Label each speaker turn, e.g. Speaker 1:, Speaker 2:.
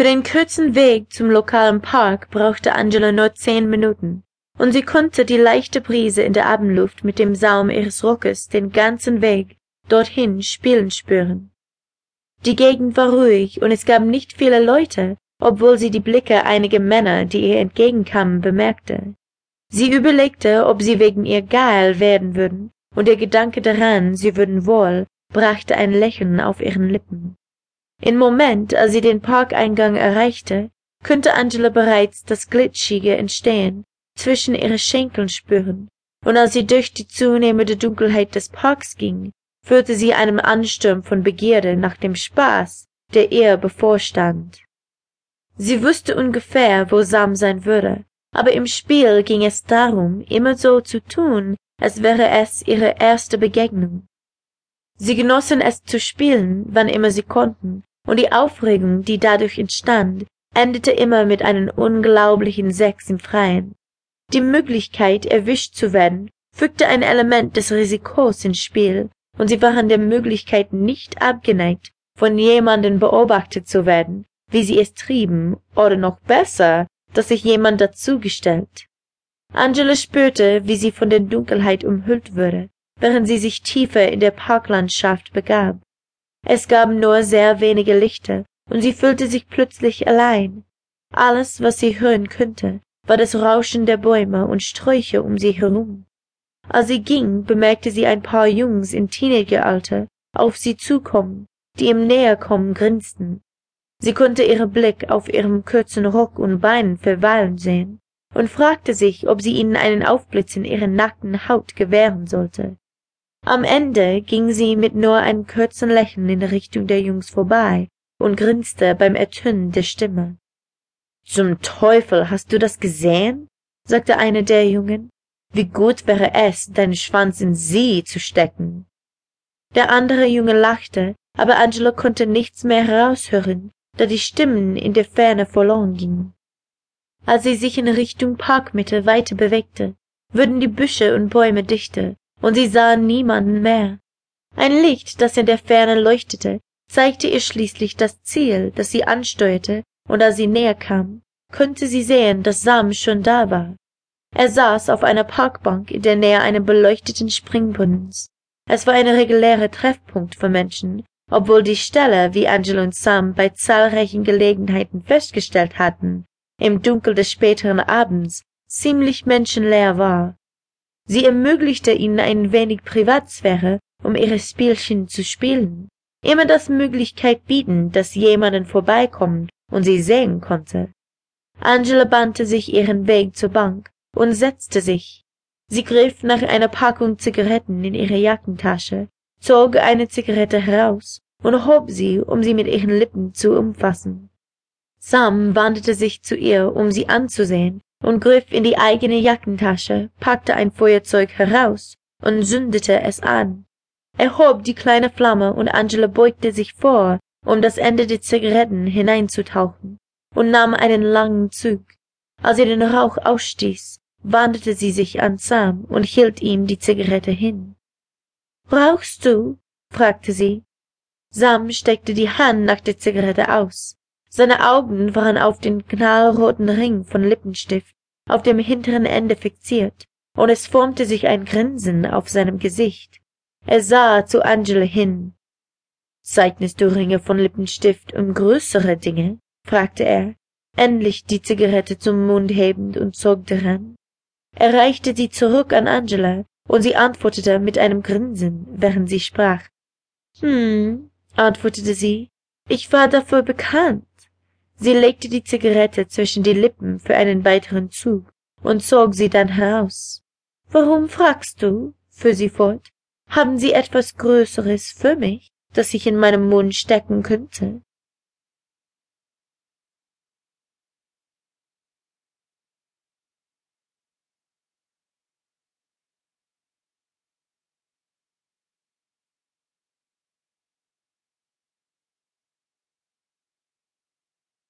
Speaker 1: Für den kurzen Weg zum lokalen Park brauchte Angela nur zehn Minuten, und sie konnte die leichte Brise in der Abendluft mit dem Saum ihres Rockes den ganzen Weg dorthin spielen spüren. Die Gegend war ruhig und es gab nicht viele Leute, obwohl sie die Blicke einiger Männer, die ihr entgegenkamen, bemerkte. Sie überlegte, ob sie wegen ihr geil werden würden, und der Gedanke daran, sie würden wohl, brachte ein Lächeln auf ihren Lippen. Im Moment, als sie den Parkeingang erreichte, konnte Angela bereits das Glitschige Entstehen zwischen ihren Schenkeln spüren, und als sie durch die zunehmende Dunkelheit des Parks ging, fühlte sie einen Ansturm von Begierde nach dem Spaß, der ihr bevorstand. Sie wusste ungefähr, wo Sam sein würde, aber im Spiel ging es darum, immer so zu tun, als wäre es ihre erste Begegnung. Sie genossen es zu spielen, wann immer sie konnten, und die Aufregung, die dadurch entstand, endete immer mit einem unglaublichen Sex im Freien. Die Möglichkeit, erwischt zu werden, fügte ein Element des Risikos ins Spiel, und sie waren der Möglichkeit nicht abgeneigt, von jemandem beobachtet zu werden, wie sie es trieben, oder noch besser, dass sich jemand dazugestellt. Angela spürte, wie sie von der Dunkelheit umhüllt wurde, während sie sich tiefer in der Parklandschaft begab. Es gab nur sehr wenige Lichter, und sie fühlte sich plötzlich allein. Alles, was sie hören könnte, war das Rauschen der Bäume und Sträucher um sie herum. Als sie ging, bemerkte sie ein paar Jungs in Teenageralter auf sie zukommen, die im Näherkommen grinsten. Sie konnte ihren Blick auf ihrem kurzen Rock und Beinen verweilen sehen und fragte sich, ob sie ihnen einen Aufblitz in ihrer nackten Haut gewähren sollte. Am Ende ging sie mit nur einem kurzen Lächeln in Richtung der Jungs vorbei und grinste beim Ertönen der Stimme. Zum Teufel, hast du das gesehen? sagte einer der Jungen. Wie gut wäre es, deinen Schwanz in sie zu stecken. Der andere Junge lachte, aber Angela konnte nichts mehr heraushören, da die Stimmen in der Ferne verloren gingen. Als sie sich in Richtung Parkmitte weiter bewegte, wurden die Büsche und Bäume dichter, und sie sahen niemanden mehr. Ein Licht, das in der Ferne leuchtete, zeigte ihr schließlich das Ziel, das sie ansteuerte, und als sie näher kam, konnte sie sehen, dass Sam schon da war. Er saß auf einer Parkbank in der Nähe eines beleuchteten Springbrunnens. Es war ein regulärer Treffpunkt für Menschen, obwohl die Stelle, wie Angela und Sam bei zahlreichen Gelegenheiten festgestellt hatten, im Dunkel des späteren Abends ziemlich menschenleer war. Sie ermöglichte ihnen ein wenig Privatsphäre, um ihre Spielchen zu spielen. Immer das Möglichkeit bieten, dass jemanden vorbeikommt und sie sehen konnte. Angela bahnte sich ihren Weg zur Bank und setzte sich. Sie griff nach einer Packung Zigaretten in ihre Jackentasche, zog eine Zigarette heraus und hob sie, um sie mit ihren Lippen zu umfassen. Sam wandte sich zu ihr, um sie anzusehen, und griff in die eigene Jackentasche, packte ein Feuerzeug heraus und zündete es an. Er hob die kleine Flamme und Angela beugte sich vor, um das Ende der Zigaretten hineinzutauchen, und nahm einen langen Zug. Als er den Rauch ausstieß, wandte sie sich an Sam und hielt ihm die Zigarette hin. Brauchst du? fragte sie. Sam steckte die Hand nach der Zigarette aus. Seine Augen waren auf den knallroten Ring von Lippenstift auf dem hinteren Ende fixiert, und es formte sich ein Grinsen auf seinem Gesicht. Er sah zu Angela hin. Zeichnest du Ringe von Lippenstift um größere Dinge? fragte er, endlich die Zigarette zum Mund hebend und zog daran. Er reichte sie zurück an Angela, und sie antwortete mit einem Grinsen, während sie sprach. Hm, antwortete sie, ich war dafür bekannt. Sie legte die Zigarette zwischen die Lippen für einen weiteren Zug und zog sie dann heraus. Warum fragst du? fuhr sie fort. Haben Sie etwas Größeres für mich, das ich in meinem Mund stecken könnte?